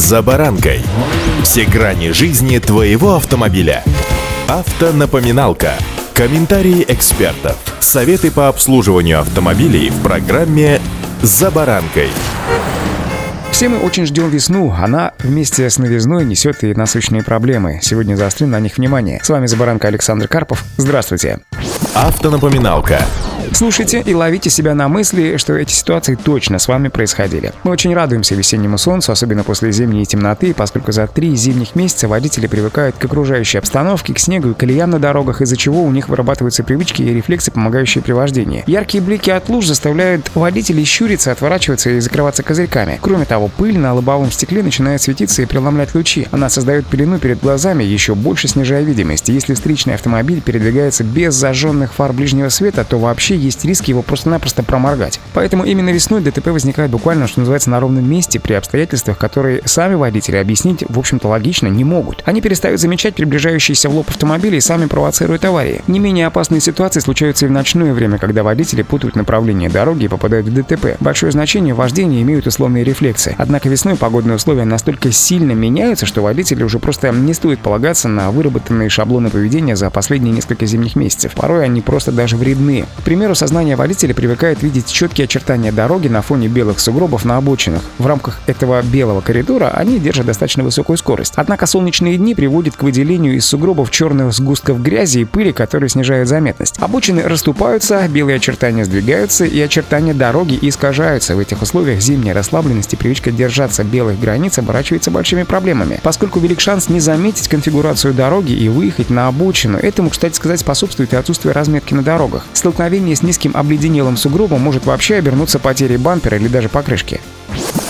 «За баранкой». Все грани жизни твоего автомобиля. Автонапоминалка. Комментарии экспертов. Советы по обслуживанию автомобилей в программе «За баранкой». Все мы очень ждем весну. Она вместе с новизной несет и насущные проблемы. Сегодня заострим на них внимание. С вами Забаранка Александр Карпов. Здравствуйте. Автонапоминалка. Слушайте и ловите себя на мысли, что эти ситуации точно с вами происходили. Мы очень радуемся весеннему солнцу, особенно после зимней темноты, поскольку за три зимних месяца водители привыкают к окружающей обстановке, к снегу и колеям на дорогах, из-за чего у них вырабатываются привычки и рефлексы, помогающие при вождении. Яркие блики от луж заставляют водителей щуриться, отворачиваться и закрываться козырьками. Кроме того, пыль на лобовом стекле начинает светиться и преломлять лучи. Она создает пелену перед глазами, еще больше снижая видимость. Если встречный автомобиль передвигается без зажженных фар ближнего света, то вообще есть риск его просто-напросто проморгать. Поэтому именно весной ДТП возникает буквально, что называется, на ровном месте при обстоятельствах, которые сами водители объяснить, в общем-то, логично не могут. Они перестают замечать приближающиеся в лоб автомобили и сами провоцируют аварии. Не менее опасные ситуации случаются и в ночное время, когда водители путают направление дороги и попадают в ДТП. Большое значение в вождении имеют условные рефлексы. Однако весной погодные условия настолько сильно меняются, что водители уже просто не стоит полагаться на выработанные шаблоны поведения за последние несколько зимних месяцев. Порой они просто даже вредны. К примеру, сознание водителя привыкает видеть четкие очертания дороги на фоне белых сугробов на обочинах. В рамках этого белого коридора они держат достаточно высокую скорость. Однако солнечные дни приводят к выделению из сугробов черных сгустков грязи и пыли, которые снижают заметность. Обочины расступаются, белые очертания сдвигаются и очертания дороги искажаются. В этих условиях зимняя расслабленность и привычка держаться белых границ оборачивается большими проблемами, поскольку велик шанс не заметить конфигурацию дороги и выехать на обочину. Этому, кстати сказать, способствует и отсутствие разметки на дорогах. Столкновение с низким обледенелым сугробом может вообще обернуться потерей бампера или даже покрышки.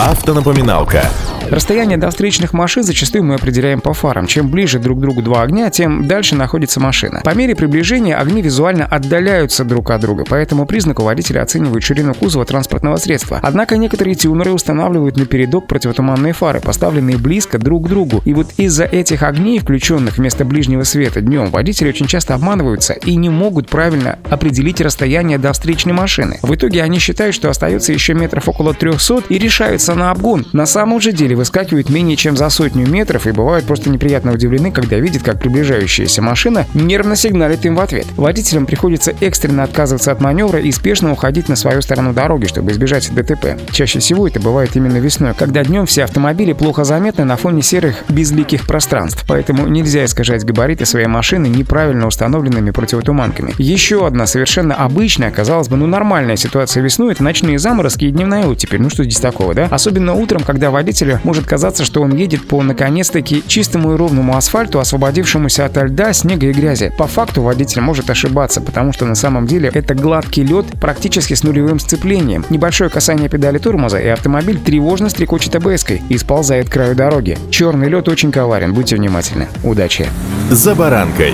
Автонапоминалка. Расстояние до встречных машин зачастую мы определяем по фарам. Чем ближе друг к другу два огня, тем дальше находится машина. По мере приближения огни визуально отдаляются друг от друга, по этому признаку водители оценивают ширину кузова транспортного средства. Однако некоторые тюнеры устанавливают на передок противотуманные фары, поставленные близко друг к другу. И вот из-за этих огней, включенных вместо ближнего света днем, водители очень часто обманываются и не могут правильно определить расстояние до встречной машины. В итоге они считают, что остается еще метров около 300 и решаются на обгон. На самом же деле выскакивают менее чем за сотню метров и бывают просто неприятно удивлены, когда видят, как приближающаяся машина нервно сигналит им в ответ. Водителям приходится экстренно отказываться от маневра и спешно уходить на свою сторону дороги, чтобы избежать ДТП. Чаще всего это бывает именно весной, когда днем все автомобили плохо заметны на фоне серых безликих пространств, поэтому нельзя искажать габариты своей машины неправильно установленными противотуманками. Еще одна совершенно обычная, казалось бы, ну нормальная ситуация весной — это ночные заморозки и дневная оттепель. Ну что здесь такого, да? Особенно утром, когда водителю может казаться, что он едет по наконец-таки чистому и ровному асфальту, освободившемуся от льда, снега и грязи. По факту водитель может ошибаться, потому что на самом деле это гладкий лед практически с нулевым сцеплением. Небольшое касание педали тормоза, и автомобиль тревожно стрекочет АБС-кой и сползает к краю дороги. Черный лед очень коварен, будьте внимательны. Удачи! За баранкой.